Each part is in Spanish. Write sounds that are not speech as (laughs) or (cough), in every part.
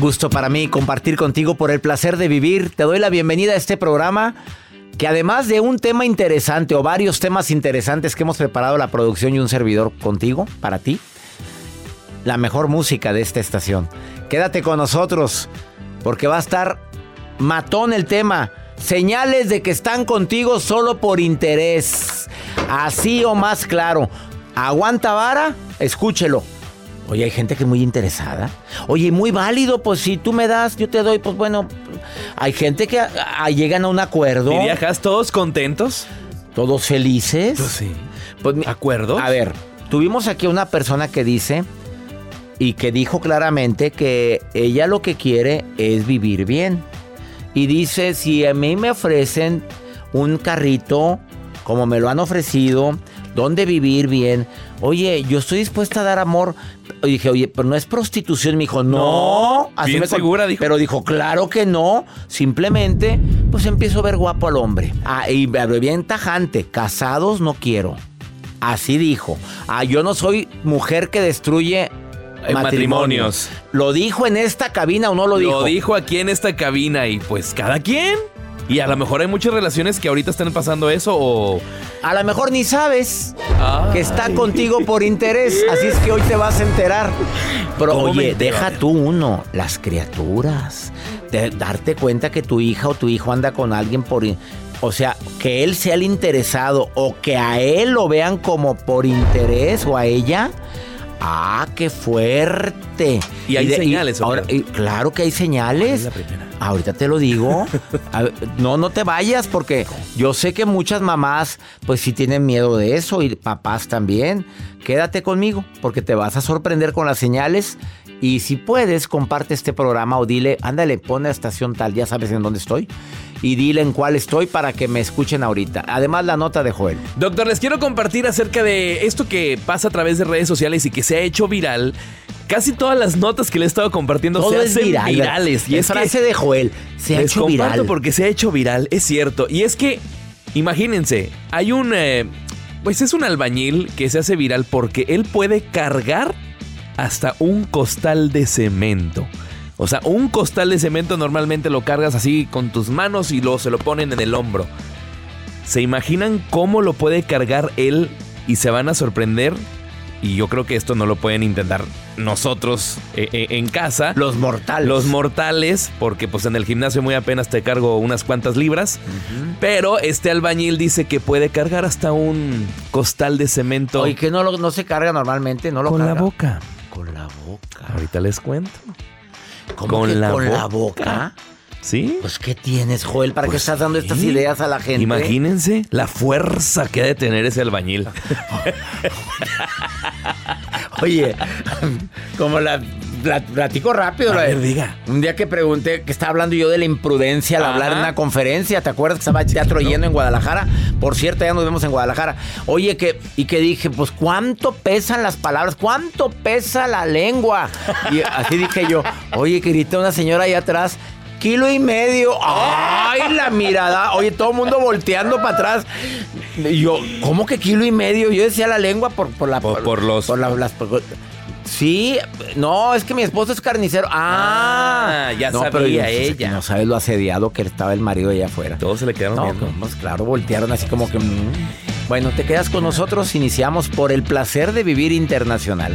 Gusto para mí compartir contigo por el placer de vivir. Te doy la bienvenida a este programa que además de un tema interesante o varios temas interesantes que hemos preparado la producción y un servidor contigo, para ti, la mejor música de esta estación. Quédate con nosotros porque va a estar matón el tema. Señales de que están contigo solo por interés. Así o más claro. Aguanta vara, escúchelo. Oye, hay gente que es muy interesada. Oye, muy válido, pues si tú me das, yo te doy, pues bueno. Hay gente que a- a- llegan a un acuerdo. ¿Y viajas todos contentos? Todos felices. Pues sí. Pues ¿Acuerdos? A ver, tuvimos aquí una persona que dice y que dijo claramente que ella lo que quiere es vivir bien. Y dice, si a mí me ofrecen un carrito, como me lo han ofrecido, donde vivir bien, oye, yo estoy dispuesta a dar amor. Y dije, oye, pero no es prostitución. Me dijo, no. No, bien me segura, dijo. Pero dijo, claro que no. Simplemente, pues empiezo a ver guapo al hombre. Ah, y bien tajante, casados no quiero. Así dijo. Ah, yo no soy mujer que destruye Eh, matrimonios. ¿Lo dijo en esta cabina o no lo dijo? Lo dijo aquí en esta cabina y pues cada quien. Y a lo mejor hay muchas relaciones que ahorita están pasando eso o... A lo mejor ni sabes Ay. que está contigo por interés. Así es que hoy te vas a enterar. Pero ¿Cómo me oye, deja tú uno, las criaturas. De darte cuenta que tu hija o tu hijo anda con alguien por... O sea, que él sea el interesado o que a él lo vean como por interés o a ella. Ah, qué fuerte. Y hay señales, ahora, y claro que hay señales. La. Ahorita te lo digo. (laughs) Ver, no, no te vayas porque yo sé que muchas mamás pues sí tienen miedo de eso y papás también. Quédate conmigo porque te vas a sorprender con las señales y si puedes comparte este programa o dile, ándale, pone a estación tal, ya sabes en dónde estoy y dile en cuál estoy para que me escuchen ahorita. Además la nota de Joel. Doctor, les quiero compartir acerca de esto que pasa a través de redes sociales y que se ha hecho viral. Casi todas las notas que le he estado compartiendo Todo se hacen viral. virales. Y Es es que frase de Joel, se ha les hecho viral. porque se ha hecho viral, es cierto. Y es que, imagínense, hay un... eh, pues es un albañil que se hace viral porque él puede cargar hasta un costal de cemento. O sea, un costal de cemento normalmente lo cargas así con tus manos y luego se lo ponen en el hombro. ¿Se imaginan cómo lo puede cargar él y se van a sorprender? y yo creo que esto no lo pueden intentar nosotros eh, eh, en casa. Los mortales. Los mortales, porque pues en el gimnasio muy apenas te cargo unas cuantas libras. Pero este albañil dice que puede cargar hasta un costal de cemento. Oye, que no, lo- no se carga normalmente, no lo con la boca. Con la boca. Ahorita les cuento. ¿Cómo con que la con la boca. ¿Sí? Pues, ¿qué tienes, Joel? ¿Para qué Pues estás dando sí. estas ideas a la gente? Imagínense la fuerza que ha de tener ese albañil. (laughs) Oye, como la- platico rápido. A la- ver, diga. Un día que pregunté, que estaba hablando yo de la imprudencia al Ajá. hablar en una conferencia, ¿te acuerdas que estaba teatro lleno en Guadalajara? Por cierto, ya nos vemos en Guadalajara. Oye, que, y que dije, pues, ¿cuánto pesan las palabras? ¿Cuánto pesa la lengua? Y así dije yo, oye, que grita una señora ahí atrás. Kilo y medio. ¡Ay, la mirada! Oye, todo el mundo volteando para atrás. Y yo, ¿cómo que kilo y medio? Yo decía la lengua por, por la... Por- por los- la- las- por- sí, no, es que mi esposo es carnicero. ¡Ah! Ah, ya no, sabía pero yo- ella. No sabes lo asediado que estaba el marido allá afuera. Todos se le quedaron No, viendo. pues claro, voltearon así como que... mm. Bueno, te quedas con nosotros. Iniciamos por el placer de vivir internacional.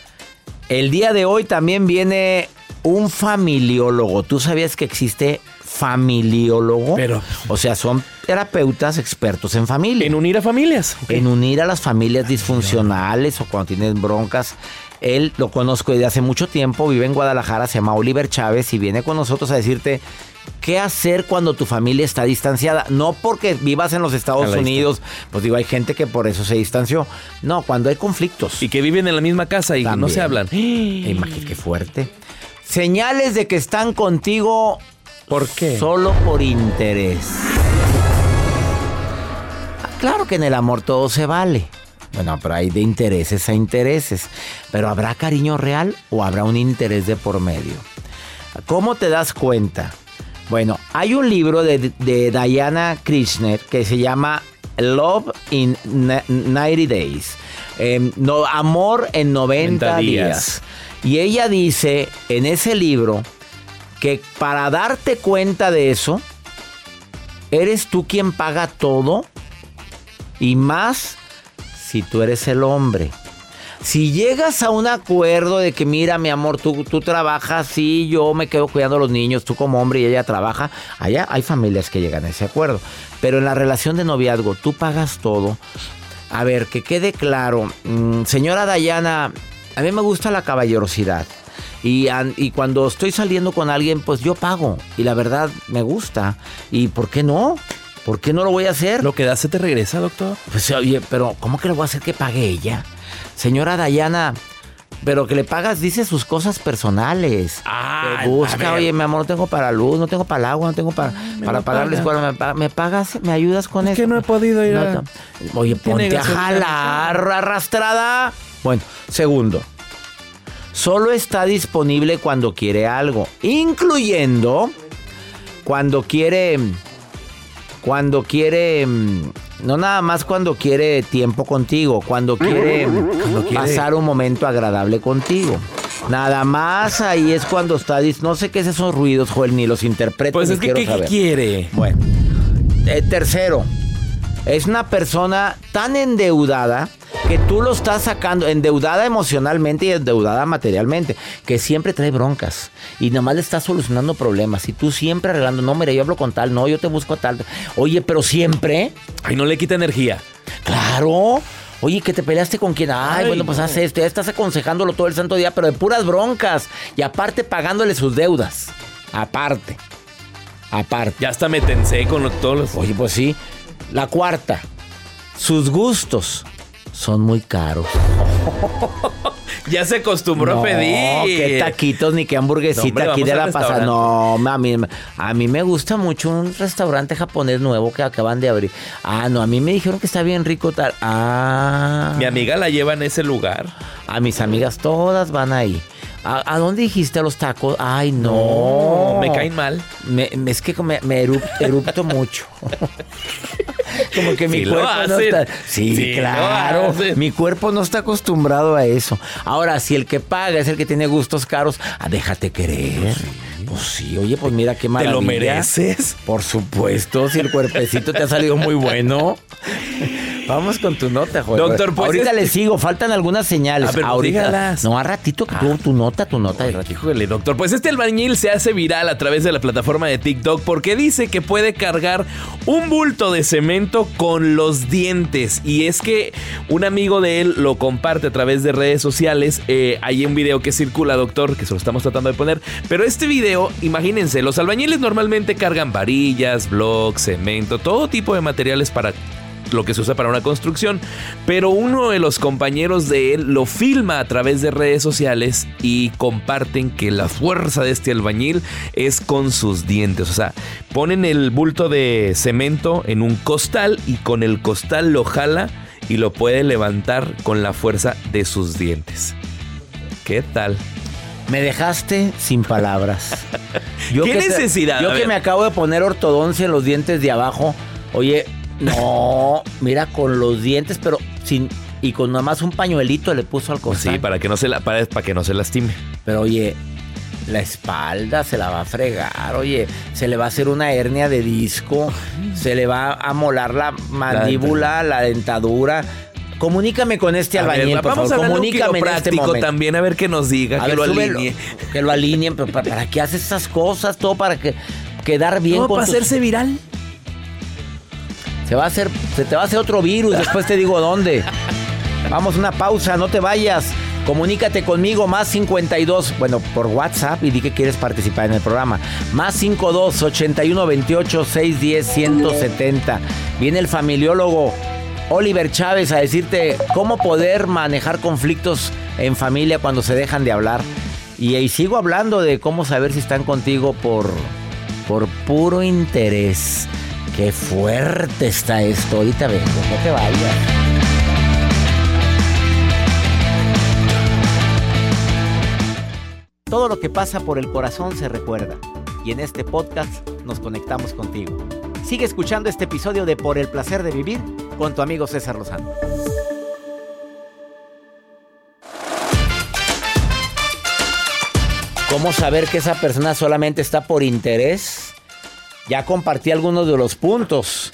El día de hoy también viene un familiólogo. ¿Tú sabías que existe familiólogo? Pero- O sea, son terapeutas expertos en familia En unir a familias. en unir a las familias disfuncionales o cuando tienen broncas. Él lo conozco desde hace mucho tiempo, vive en Guadalajara, se llama Oliver Chávez y viene con nosotros a decirte qué hacer cuando tu familia está distanciada. No porque vivas en los Estados Unidos, pues digo, hay gente que por eso se distanció. No, cuando hay conflictos. Y que viven en la misma casa y no También. se hablan. (gasps) Imagínate qué fuerte. Señales de que están contigo ¿Por qué? Solo por interés. Ah, Claro que en el amor todo se vale. Bueno, pero hay de intereses a intereses. Pero ¿habrá cariño real o habrá un interés de por medio? ¿Cómo te das cuenta? Bueno, hay un libro de, de Diana Krishner que se llama Love in Na- 90 Days. Em, no, amor en 90 90 días. días. Y ella dice en ese libro que para darte cuenta de eso, eres tú quien paga todo y más si tú eres el hombre. Si llegas a un acuerdo de que, mira, mi amor, tú, tú trabajas, sí, yo me quedo cuidando a los niños, tú como hombre y ella trabaja, allá hay familias que llegan a ese acuerdo. Pero en la relación de noviazgo, tú pagas todo. A ver, que quede claro, mm, señora Dayana, a mí me gusta la caballerosidad. Y, y cuando estoy saliendo con alguien, pues yo pago. Y la verdad, me gusta. ¿Y por qué no? ¿Por qué no lo voy a hacer? Lo que das se te regresa, doctor. Pues oye, pero ¿cómo que le voy a hacer que pague ella? Señora Dayana, pero que le pagas, dice sus cosas personales. Ah, Que busca, oye, mi amor, no tengo para luz, no tengo para el agua, no tengo para, para lo pagar la paga. escuela. ¿Me, pa- me pagas? ¿Me ayudas con Es eso? que no he podido ir No, a-. Oye, ponte a jalar, arrastrada. Bueno, segundo. Solo está disponible cuando quiere algo, incluyendo cuando quiere cuando quiere mm, no nada más cuando quiere tiempo contigo, cuando quiere, quiere- pasar un momento agradable contigo. Nada más ahí es cuando está no sé qué es esos ruidos, Joel, ni los interpreto Pues ni es que, quiero ¿qué, qué saber. quiere? Bueno, eh, tercero, es una persona tan endeudada que tú lo estás sacando, endeudada emocionalmente y endeudada materialmente, que siempre trae broncas y nomás le estás solucionando problemas y tú siempre arreglando, no, mira, yo hablo con tal, no, yo te busco a tal. Oye, pero siempre, Ay, no le quita energía. Claro. Oye, que te peleaste con quien. Ay, Ay, bueno, pues no. haz esto. Ya estás aconsejándolo todo el santo día, pero de puras broncas. Y aparte pagándole sus deudas. Aparte. Aparte. Ya hasta me tensé con todos los... Oye, pues sí. La cuarta. Sus gustos son muy caros. (laughs) Ya se acostumbró no, a pedir. qué taquitos ni qué hamburguesita No, hombre, aquí de la pasada. No, a mí, a mí me gusta mucho un restaurante japonés nuevo que acaban de abrir. Ah, no, a mí me dijeron que está bien rico tal. Ah. Mi amiga la lleva en ese lugar. A mis amigas todas van ahí. ¿A, a dónde dijiste a los tacos? Ay, no. Me caen mal. Me- me- es que me, me erup- erupto mucho. (laughs) Como que mi Sí cuerpo no está. Sí, claro. Mi cuerpo no está acostumbrado a eso. Ahora, si el que paga es el que tiene gustos caros, ah, déjate querer. Pues sí, oye, pues mira qué ¿Te maravilla. lo mereces? Por supuesto, si el cuerpecito te ha salido muy bueno. (laughs) Vamos con tu nota, joder. Doctor, pues, Ahorita este- le sigo, faltan algunas señales. Ver, pues, Ahorita. dígalas. No, a ratito, tu, tu nota, tu nota. ratito. Híjole, doctor. Pues este albañil se hace viral a través de la plataforma de TikTok porque dice que puede cargar un bulto de cemento con los dientes. Y es que un amigo de él lo comparte a través de redes sociales. Eh, hay un video que circula, doctor, que se lo estamos tratando de poner. Pero este video, imagínense, los albañiles normalmente cargan varillas, blocks, cemento, todo tipo de materiales para lo que se usa para una construcción, pero uno de los compañeros de él lo filma a través de redes sociales y comparten que la fuerza de este albañil es con sus dientes, o sea, ponen el bulto de cemento en un costal y con el costal lo jala y lo puede levantar con la fuerza de sus dientes. ¿Qué tal? Me dejaste sin palabras. (laughs) ¿Qué que te- necesidad? yo que me acabo de poner ortodoncia en los dientes de abajo. Oye, no, (laughs) mira, con los dientes, pero sin. Y con nada más un pañuelito le puso al costal. Pues Sí, para que no se la para, para que no se lastime. Pero oye, la espalda se la va a fregar, oye, se le va a hacer una hernia de disco, se le va a molar la mandíbula, la dentadura. Comunícame con este A ver, albañil, por vamos favor. a Comunícame en este momento. también a ver qué nos diga, A que ver, lo alinee. Que lo alineen, pero ¿para, para qué haces esas cosas? Todo para que quedar bien ¿Cómo con para tus- hacerse viral? Se va a hacer, se te va a hacer otro virus, después te digo dónde. Vamos, una pausa, no te vayas. Comunícate conmigo, más 52, bueno, por WhatsApp y di que quieres participar en el programa. Más 52 81 28 610 170. Viene el familiólogo Oliver Chávez a decirte cómo poder manejar conflictos en familia cuando se dejan de hablar. Y, sigo hablando de cómo saber si están contigo por, por puro interés. Qué fuerte está esto. Ahorita vengo, no te vayas. Todo lo que pasa por el corazón se recuerda. Y en este podcast nos conectamos contigo. Sigue escuchando este episodio de Por el placer de vivir con tu amigo César Lozano. ¿Cómo saber que esa persona solamente está por interés? Ya compartí algunos de los puntos.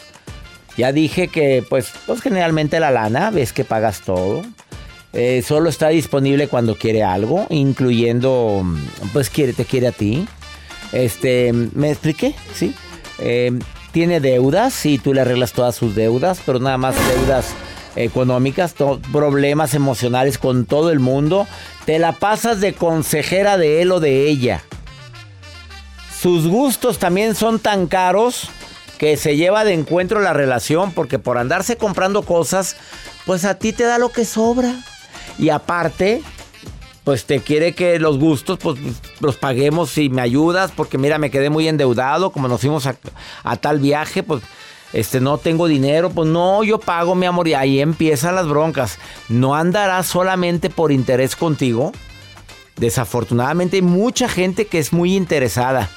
Ya dije que, pues, pues generalmente la lana, ves que pagas todo. Eh, solo está disponible cuando quiere algo, incluyendo, pues, quiere, te quiere a ti. Este, ¿me expliqué? Sí. Eh, tiene deudas y tú le arreglas todas sus deudas, pero nada más deudas económicas, problemas emocionales con todo el mundo. Te la pasas de consejera de él o de ella. Sus gustos también son tan caros que se lleva de encuentro la relación porque por andarse comprando cosas, pues a ti te da lo que sobra. Y aparte, pues te quiere que los gustos pues los paguemos si me ayudas porque mira, me quedé muy endeudado, como nos fuimos a, tal viaje, pues este no tengo dinero, pues no, yo pago mi amor y ahí empiezan las broncas. No andará solamente por interés contigo. Desafortunadamente hay mucha gente que es muy interesada.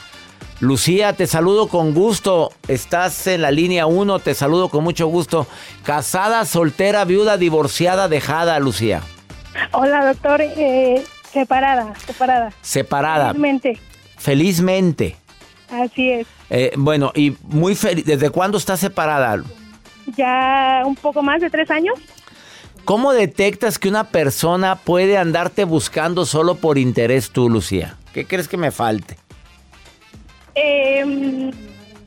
Lucía, te saludo con gusto. Estás en la línea 1, te saludo con mucho gusto. Casada, soltera, viuda, divorciada, dejada, Lucía. Hola, doctor. Eh, separada, separada. Separada. Felizmente. Felizmente. Así es. Eh, bueno, y muy feliz. ¿Desde cuándo estás separada? Ya un poco más de tres años. ¿Cómo detectas que una persona puede andarte buscando solo por interés tú, Lucía? ¿Qué crees que me falte? Eh,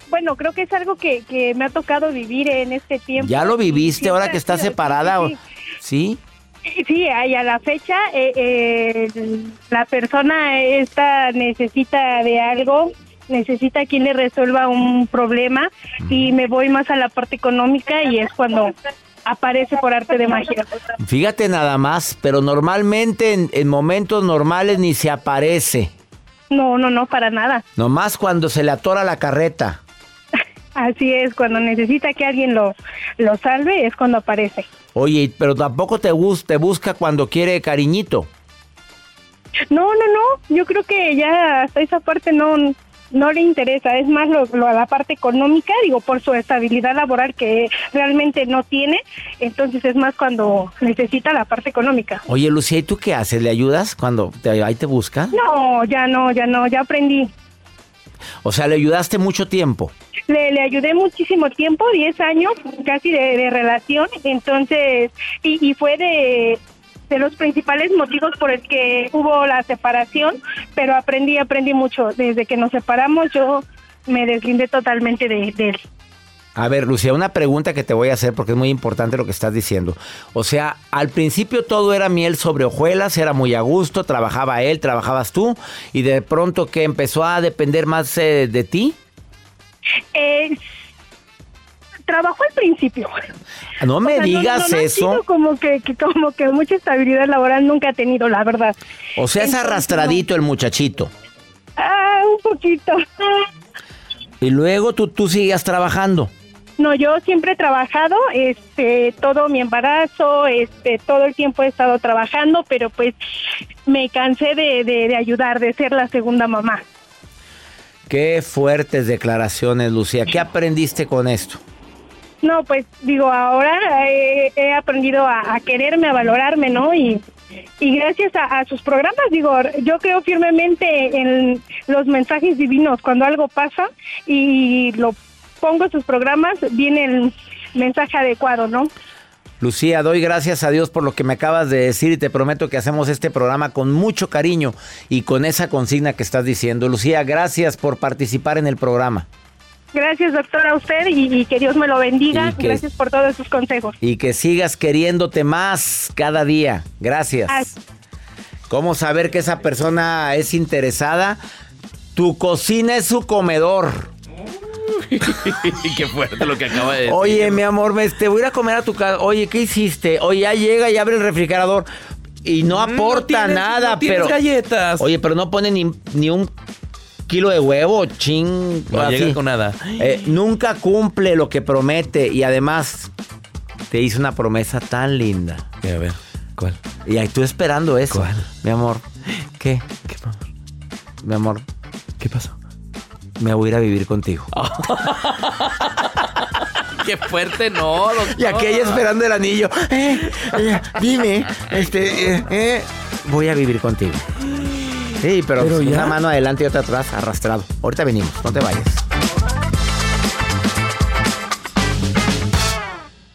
bueno, creo que es algo que, que me ha tocado vivir en este tiempo. ¿Ya lo viviste ahora que estás separada? sí, ¿Sí? Sí, a la fecha eh, eh, la persona esta necesita de algo, necesita quien le resuelva un problema y me voy más a la parte económica y es cuando aparece por arte de magia. Fíjate nada más, pero normalmente en, en momentos normales ni se aparece. No, no, no, para nada. Nomás cuando se le atora la carreta. Así es, cuando necesita que alguien lo, lo salve es cuando aparece. Oye, pero tampoco te, bus- te busca cuando quiere cariñito. No, no, no, yo creo que ya hasta esa parte no, no le interesa, es más lo, lo- la parte económica, digo, por su estabilidad laboral que realmente no tiene, entonces es más cuando necesita la parte económica. Oye, Lucía, ¿y tú qué haces? ¿Le ayudas cuando te, ahí te busca? No, ya no, ya no, ya aprendí. O sea, le ayudaste mucho tiempo. Le, le ayudé muchísimo tiempo, 10 años casi de, de relación, entonces, y, y fue de, de los principales motivos por el que hubo la separación, pero aprendí, aprendí mucho. Desde que nos separamos yo me deslindé totalmente de, de él. A ver, Lucía, una pregunta que te voy a hacer porque es muy importante lo que estás diciendo. O sea, al principio todo era miel sobre hojuelas, era muy a gusto, trabajaba él, trabajabas tú, y de pronto que empezó a depender más eh, de ti. Eh, trabajó al principio. No me O sea, no- digas no, eso. como que, que como que mucha estabilidad laboral nunca ha tenido, la verdad. O sea, es arrastradito el muchachito. Ah, un poquito. Y luego tú, tú sigues trabajando. No, yo siempre he trabajado, este, todo mi embarazo, este, todo el tiempo he estado trabajando, pero pues me cansé de, de, de ayudar, de ser la segunda mamá. Qué fuertes declaraciones, Lucía. ¿Qué aprendiste con esto? No, pues digo, ahora he, aprendido a, quererme, a valorarme, ¿no? Y, y gracias a, a sus programas, digo, yo creo firmemente en los mensajes divinos. Cuando algo pasa y lo pongo en sus programas, viene el mensaje adecuado, ¿no? Lucía, doy gracias a Dios por lo que me acabas de decir y te prometo que hacemos este programa con mucho cariño y con esa consigna que estás diciendo. Lucía, gracias por participar en el programa Gracias, doctora, a usted y, y que Dios me lo bendiga. Que- Gracias por todos sus consejos. y que sigas queriéndote más cada día. Gracias. Ah. ¿Cómo saber que esa persona es interesada? Tu cocina es su comedor. (laughs) Qué fuerte lo que acaba de decir. Oye, mi amor, me, te voy a ir a comer a tu casa. Oye, ¿qué hiciste? Oye, ya llega y abre el refrigerador. Y no aporta tienes- nada, no tienes pero. galletas. Oye, pero no pone ni, ni un kilo de huevo, ching. No así. llega con nada. Eh, nunca cumple lo que promete. Y además, te hizo una promesa tan linda. A ver, ¿cuál? Y ahí tú esperando eso. ¿Cuál? Mi amor. ¿Qué? ¿Qué, mamá? Mi amor, ¿Qué pasó? me voy a ir a vivir contigo. (laughs) Qué fuerte, no. doctor. Y aquella esperando el anillo. Eh, eh, dime, este, eh, eh, voy a vivir contigo. Sí, pero, Pero una ya. mano adelante y otra atrás, arrastrado. Ahorita venimos, no te vayas.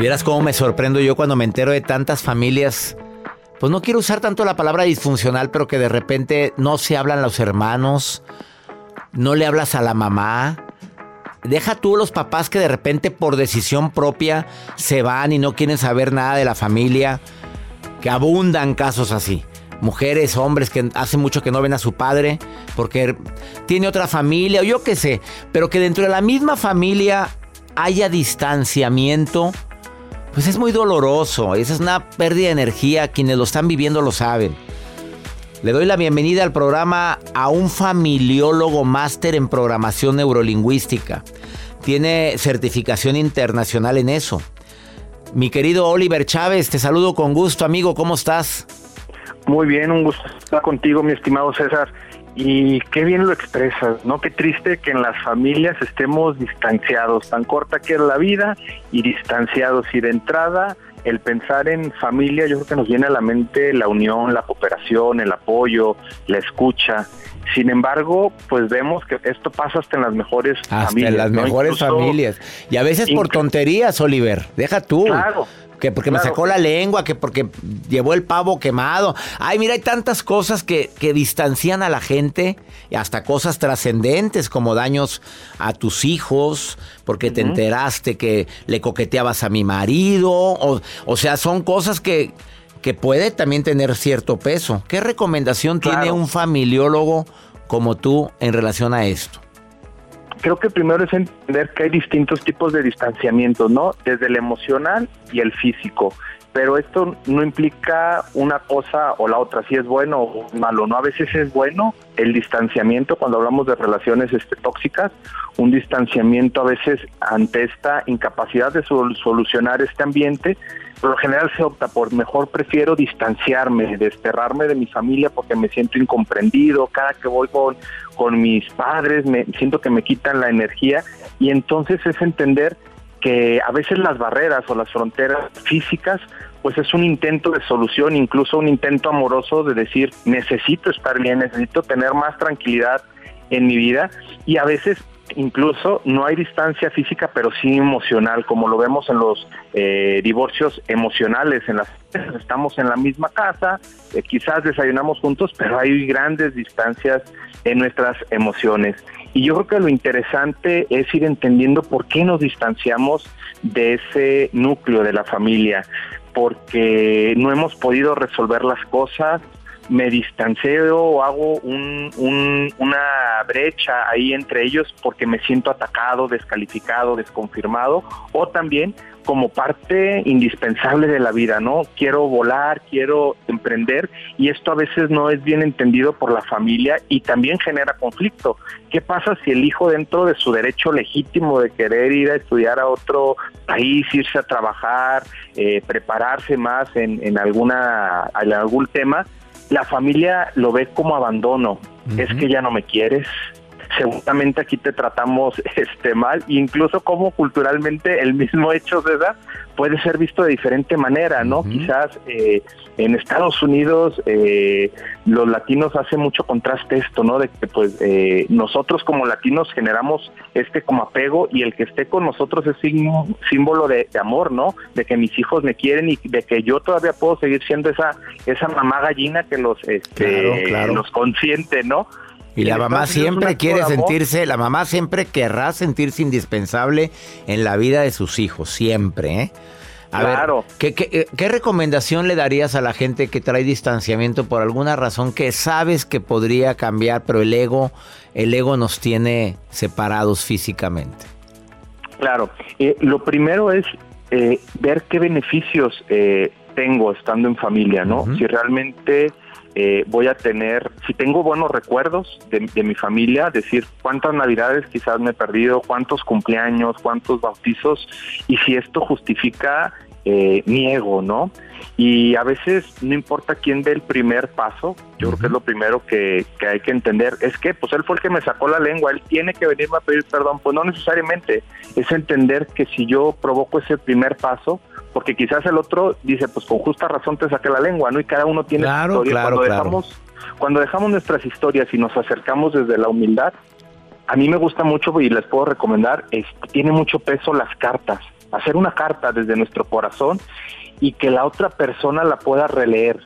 Y vieras cómo me sorprendo yo cuando me entero de tantas familias. Pues no quiero usar tanto la palabra disfuncional, pero que de repente no se hablan los hermanos, no le hablas a la mamá. Deja tú los papás que de repente por decisión propia se van y no quieren saber nada de la familia. Que abundan casos así. Mujeres, hombres que hace mucho que no ven a su padre porque tiene otra familia o yo qué sé. Pero que dentro de la misma familia haya distanciamiento, pues es muy doloroso. Esa es una pérdida de energía. Quienes lo están viviendo lo saben. Le doy la bienvenida al programa a un familiólogo máster en programación neurolingüística. Tiene certificación internacional en eso. Mi querido Oliver Chávez, te saludo con gusto, amigo. ¿Cómo estás? Muy bien, un gusto estar contigo, mi estimado César. Y qué bien lo expresas, ¿no? Qué triste que en las familias estemos distanciados, tan corta que es la vida y distanciados. Y de entrada, el pensar en familia, yo creo que nos viene a la mente la unión, la cooperación, el apoyo, la escucha. Sin embargo, pues vemos que esto pasa hasta en las mejores familias. en las mejores familias. Y a veces por tonterías, Oliver. Deja tú. Claro que porque me sacó la lengua, que porque llevó el pavo quemado. Ay, mira, hay tantas cosas que, que distancian a la gente, y hasta cosas trascendentes como daños a tus hijos, porque te enteraste que le coqueteabas a mi marido, o, o sea, son cosas que, que puede también tener cierto peso. ¿Qué recomendación tiene un familiólogo como tú en relación a esto? Creo que primero es entender que hay distintos tipos de distanciamiento, ¿no? Desde el emocional y el físico. Pero esto no implica una cosa o la otra, si es bueno o malo, ¿no? A veces es bueno el distanciamiento cuando hablamos de relaciones este, tóxicas, un distanciamiento a veces ante esta incapacidad de solucionar este ambiente, por lo general se opta por mejor prefiero distanciarme, desterrarme de mi familia porque me siento incomprendido, cada que voy con, con mis padres me siento que me quitan la energía y entonces es entender que a veces las barreras o las fronteras físicas pues es un intento de solución, incluso un intento amoroso de decir necesito estar bien, necesito tener más tranquilidad en mi vida y a veces incluso no hay distancia física, pero sí emocional, como lo vemos en los eh, divorcios emocionales. En las estamos en la misma casa, eh, quizás desayunamos juntos, pero hay grandes distancias en nuestras emociones. Y yo creo que lo interesante es ir entendiendo por qué nos distanciamos de ese núcleo de la familia, porque no hemos podido resolver las cosas, me distancio o hago una brecha ahí entre ellos porque me siento atacado, descalificado, desconfirmado, o también como parte indispensable de la vida, ¿no? Quiero volar, quiero emprender y esto a veces no es bien entendido por la familia y también genera conflicto. ¿Qué pasa si el hijo dentro de su derecho legítimo de querer ir a estudiar a otro país, irse a trabajar, eh, prepararse más en, en, alguna, en algún tema, la familia lo ve como abandono. Es que ya no me quieres, seguramente aquí te tratamos (laughs) este mal, incluso como culturalmente el mismo hecho de edad puede ser visto de diferente manera, ¿no? Quizás eh, en Estados Unidos eh, los latinos hacen mucho contraste esto, ¿no? De que pues eh, nosotros como latinos generamos este como apego y el que esté con nosotros es símbolo de, amor, ¿no? De que mis hijos me quieren y de que yo todavía puedo seguir siendo esa esa mamá gallina que los este, los consiente, ¿no? Y la mamá siempre quiere sentirse, la mamá siempre querrá sentirse indispensable en la vida de sus hijos, siempre, ¿eh? A claro. Ver, ¿qué, qué, recomendación le darías a la gente que trae distanciamiento por alguna razón que sabes que podría cambiar, pero el ego, el ego nos tiene separados físicamente? Claro, eh, lo primero es eh, ver qué beneficios eh, tengo estando en familia, ¿no? Si realmente eh, voy a tener, si tengo buenos recuerdos de, mi familia, decir cuántas navidades quizás me he perdido, cuántos cumpleaños, cuántos bautizos, y si esto justifica eh, mi ego, ¿no? Y a veces no importa quién dé el primer paso, yo creo que es lo primero que, que, hay que entender, es que pues él fue el que me sacó la lengua, él tiene que venirme a pedir perdón, pues no necesariamente, es entender que si yo provoco ese primer paso, porque quizás el otro dice, pues con justa razón te saqué la lengua, ¿no? Y cada uno tiene claro, su historia. Claro, cuando, Dejamos, cuando dejamos nuestras historias y nos acercamos desde la humildad, a mí me gusta mucho y les puedo recomendar, tiene mucho peso las cartas. Hacer una carta desde nuestro corazón y que la otra persona la pueda releer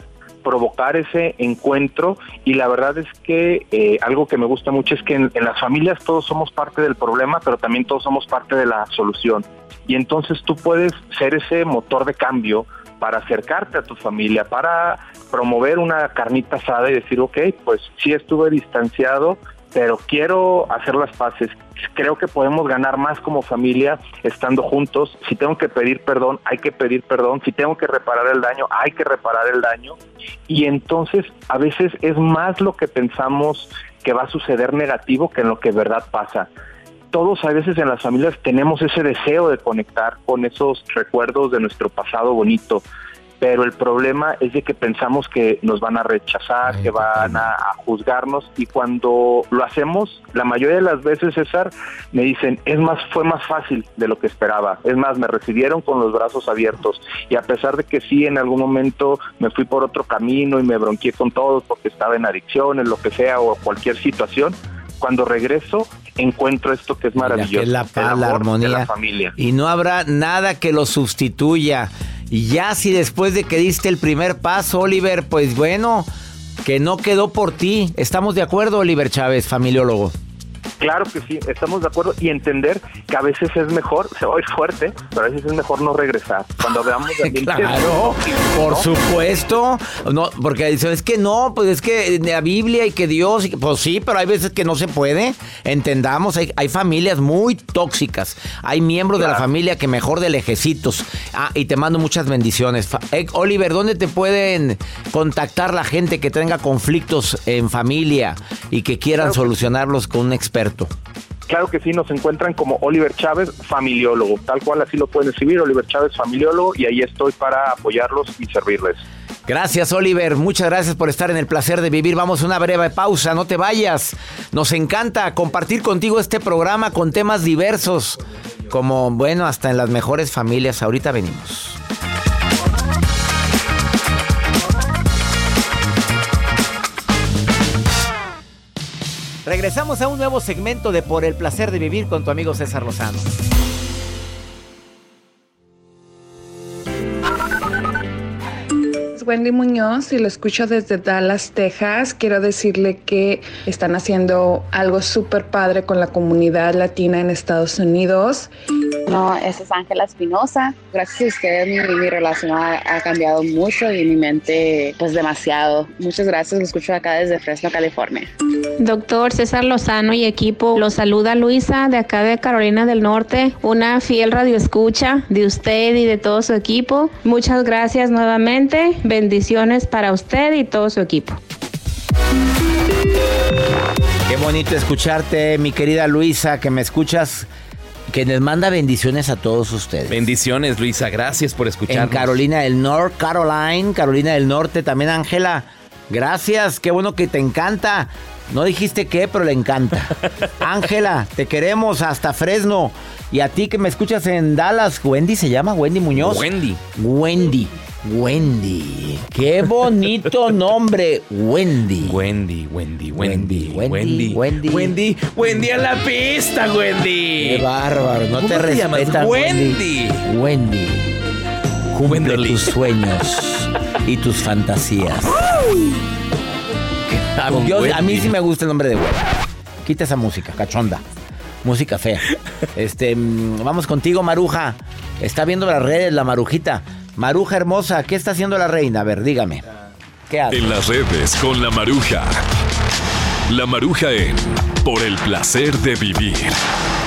provocar ese encuentro y la verdad es que eh, algo que me gusta mucho es que en, las familias todos somos parte del problema, pero también todos somos parte de la solución. Y entonces tú puedes ser ese motor de cambio para acercarte a tu familia, para promover una carnita asada y decir, ok, pues sí estuve distanciado, pero quiero hacer las paces. Creo que podemos ganar más como familia estando juntos. Si tengo que pedir perdón, hay que pedir perdón. Si tengo que reparar el daño, hay que reparar el daño. Y entonces a veces es más lo que pensamos que va a suceder negativo que en lo que verdad pasa todos a veces en las familias tenemos ese deseo de conectar con esos recuerdos de nuestro pasado bonito, pero el problema es de que pensamos que nos van a rechazar, que van a, juzgarnos y cuando lo hacemos, la mayoría de las veces, César, me dicen, es más, fue más fácil de lo que esperaba, es más, me recibieron con los brazos abiertos y a pesar de que sí, en algún momento me fui por otro camino y me bronqué con todos porque estaba en adicciones, lo que sea, o cualquier situación, cuando regreso encuentro esto que es maravilloso. la paz, la armonía. la familia. Y no habrá nada que lo sustituya. Y ya si después de que diste el primer paso, Oliver, pues bueno, que no quedó por ti. ¿Estamos de acuerdo, Oliver Chávez, familiólogo? Claro que sí, estamos de acuerdo y entender que a veces es mejor, se va a oír fuerte, pero a veces es mejor no regresar. Cuando veamos (laughs) Claro, por supuesto. No, porque dicen, es que no, pues es que la Biblia y que Dios, pues sí, pero hay veces que no se puede. Entendamos, hay, familias muy tóxicas. Hay miembros de la familia que mejor de lejecitos. Ah, y te mando muchas bendiciones. Eh, Oliver, ¿dónde te pueden contactar la gente que tenga conflictos en familia y que quieran solucionarlos con un experto? Claro que sí, nos encuentran como Oliver Chávez, familiólogo, tal cual así lo pueden escribir, Oliver Chávez, familiólogo, y ahí estoy para apoyarlos y servirles. Gracias, Oliver. Muchas gracias por estar en el placer de vivir. Vamos a una breve pausa, no te vayas. Nos encanta compartir contigo este programa con temas diversos, como, bueno, hasta en las mejores familias. Ahorita venimos. Regresamos a un nuevo segmento de Por el placer de vivir con tu amigo César Lozano. Wendy Muñoz y lo escucho desde Dallas, Texas. Quiero decirle que están haciendo algo súper padre con la comunidad latina en Estados Unidos. No, esa es Ángela Espinosa. Gracias a ustedes mi, relación ha, cambiado mucho y mi mente pues demasiado. Muchas gracias, lo escucho acá desde Fresno, California. Doctor César Lozano y equipo, los saluda Luisa de acá de Carolina del Norte, una fiel radioescucha de usted y de todo su equipo. Muchas gracias nuevamente. Bendiciones para usted y todo su equipo. Qué bonito escucharte, mi querida Luisa, que me escuchas que les manda bendiciones a todos ustedes. Bendiciones, Luisa. Gracias por escucharnos. En Carolina del Norte, Caroline, Carolina del Norte, también Ángela. Gracias, qué bueno que te encanta. No dijiste qué, pero le encanta. (laughs) Ángela, te queremos hasta Fresno. Y a ti que me escuchas en Dallas, Wendy se llama Wendy Muñoz. Wendy. Wendy. Wendy. Qué bonito (laughs) nombre. Wendy. Wendy, Wendy, Wendy, Wendy, Wendy, Wendy, Wendy, a la pista, Wendy. Qué bárbaro, no te, respetas. Wendy. Wendy. Cumple tus sueños (laughs) y tus fantasías. a, mí sí me gusta el nombre de Wendy. Quita esa música, cachonda. Música fea. (laughs) Este, mm, vamos contigo, Maruja. Está viendo las redes, la Marujita. Maruja hermosa, ¿qué está haciendo la reina? A ver, dígame. ¿Qué hace? En las redes con la Maruja. La Maruja en Por el placer de vivir.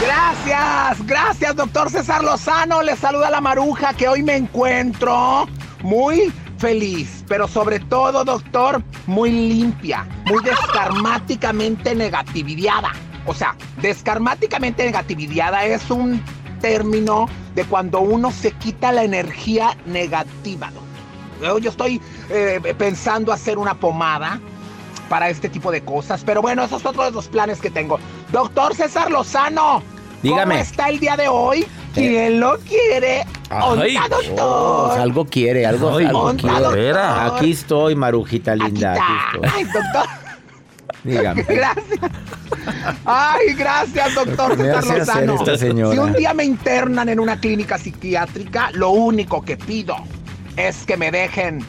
Gracias, gracias, doctor César Lozano. Le saluda la Maruja que hoy me encuentro muy feliz, pero sobre todo, doctor, muy limpia, muy descarmáticamente negatividad. O sea, descarmáticamente negatividad es un término de cuando uno se quita la energía negativa. Yo, estoy eh, pensando hacer una pomada para este tipo de cosas, pero bueno, esos son otros de los planes que tengo. Doctor César Lozano, Dígame. ¿cómo está el día de hoy? ¿Quién lo quiere? Ay, doctor. Oh, algo quiere, algo, algo quiere. Aquí estoy, Marujita linda. Aquí, Ay, doctor. Dígame. (laughs) Gracias. Ay, gracias, doctor César Lozano. Si un día me internan en una clínica psiquiátrica, lo único que pido es que me dejen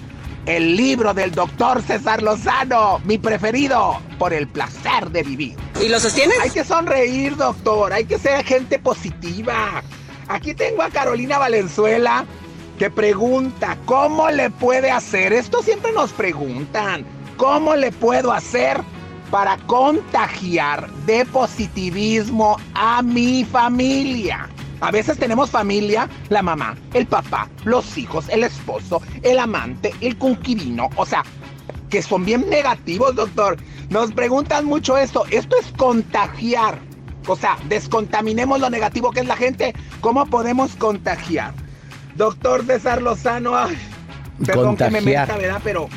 el libro del doctor César Lozano, mi preferido, por el placer de vivir. ¿Y lo sostienes? Hay que sonreír, doctor. Hay que ser gente positiva. Aquí tengo a Carolina Valenzuela que pregunta, ¿cómo le puede hacer? Esto siempre nos preguntan. ¿Cómo le puedo hacer para contagiar de positivismo a mi familia. A veces tenemos familia, la mamá, el papá, los hijos, el esposo, el amante, el conquirino, o sea, que son bien negativos, doctor. Nos preguntan mucho esto. Esto es contagiar. O sea, descontaminemos lo negativo que es la gente. ¿Cómo podemos contagiar? Doctor César Lozano, ay, perdón que me meta, ¿verdad? Pero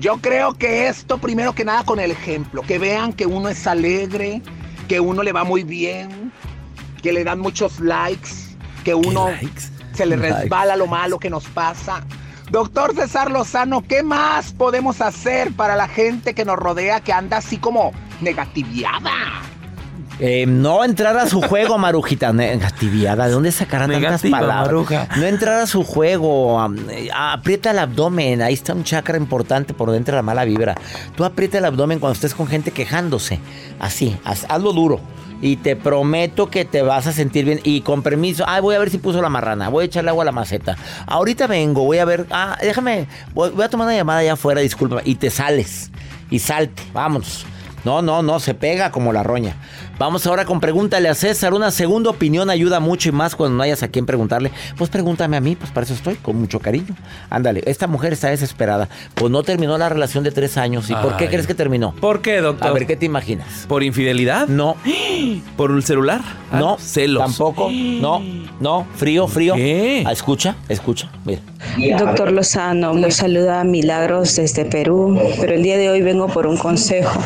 yo creo que esto, primero que nada, con el ejemplo. Que vean que uno es alegre, que uno le va muy bien, que le dan muchos likes, que uno se le resbala lo malo que nos pasa. Doctor César Lozano, ¿qué más podemos hacer para la gente que nos rodea que anda así como negativiada? Eh, no entrar a su juego, Marujita. Negativiada. ¿De dónde sacarán tantas palabras? No entrar a su juego. Eh, aprieta el abdomen. Ahí está un chakra importante por dentro de la mala vibra. Tú aprieta el abdomen cuando estés con gente quejándose. Así, hazlo duro. Y te prometo que te vas a sentir bien. Y con permiso, ay, voy a ver si puso la marrana. Voy a echarle agua a la maceta. Ahorita vengo, voy a ver. Ah, déjame. Voy, a tomar una llamada allá afuera, disculpa. Y te sales. Y salte. Vámonos. No, no, no, se pega como la roña. Vamos ahora con pregúntale a César. Una segunda opinión ayuda mucho y más cuando no hayas a quién preguntarle. Pues pregúntame a mí, pues para eso estoy, con mucho cariño. Ándale, esta mujer está desesperada. Pues no terminó la relación de tres años. ¿Y por qué crees que terminó? ¿Por qué, doctor? A ver, ¿qué te imaginas? ¿Por infidelidad? No. (gasps) ¿Por un celular? Ah, no. Celos. Tampoco. No, no. Frío, frío. ¿Qué? Ah, escucha, escucha. Mira. Doctor Lozano, me saluda Milagros desde Perú, pero el día de hoy vengo por un consejo.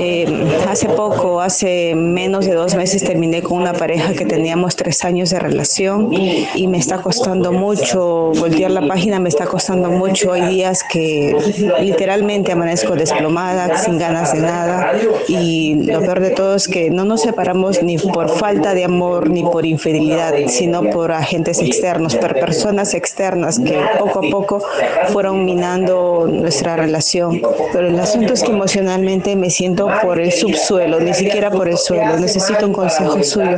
Eh, hace poco, hace menos de dos meses, terminé con una pareja que teníamos tres años de relación y me está costando mucho voltear la página, me está costando mucho. Hay días que literalmente amanezco desplomada, sin ganas de nada y lo peor de todo es que no nos separamos ni por falta de amor ni por infidelidad, sino por agentes externos, por personas externas que poco a poco fueron minando nuestra relación. Pero el asunto es que emocionalmente me siento por el subsuelo, ni siquiera por el suelo. Necesito un consejo suyo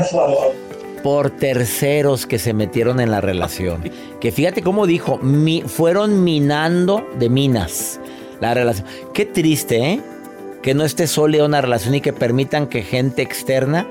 por terceros que se metieron en la relación. Que fíjate cómo dijo, fueron minando de minas la relación. Qué triste, ¿eh? Que no esté sólida una relación y que permitan que gente externa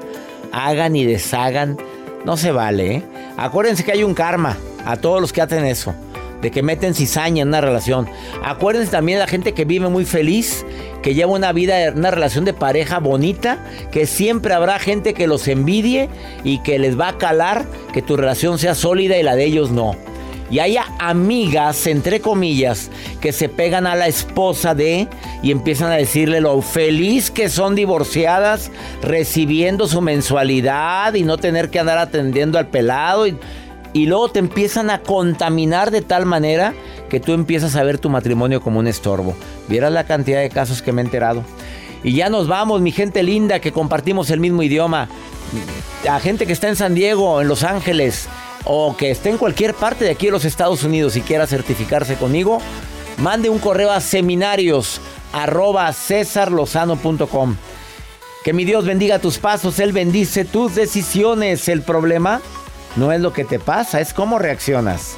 hagan y deshagan. No se vale, ¿eh? Acuérdense que hay un karma a todos los que hacen eso, de que meten cizaña en una relación. Acuérdense también de la gente que vive muy feliz, que lleva una vida, una relación de pareja bonita, que siempre habrá gente que los envidie y que les va a calar que tu relación sea sólida y la de ellos no. Y haya amigas, entre comillas, que se pegan a la esposa de y empiezan a decirle lo feliz que son divorciadas, recibiendo su mensualidad y no tener que andar atendiendo al pelado. Y, y luego te empiezan a contaminar de tal manera que tú empiezas a ver tu matrimonio como un estorbo. Vieras la cantidad de casos que me he enterado. Y ya nos vamos, mi gente linda, que compartimos el mismo idioma. A gente que está en San Diego, en Los Ángeles, o que esté en cualquier parte de aquí de los Estados Unidos y quiera certificarse conmigo, mande un correo a seminarios Que mi Dios bendiga tus pasos, Él bendice tus decisiones. El problema no es lo que te pasa, es cómo reaccionas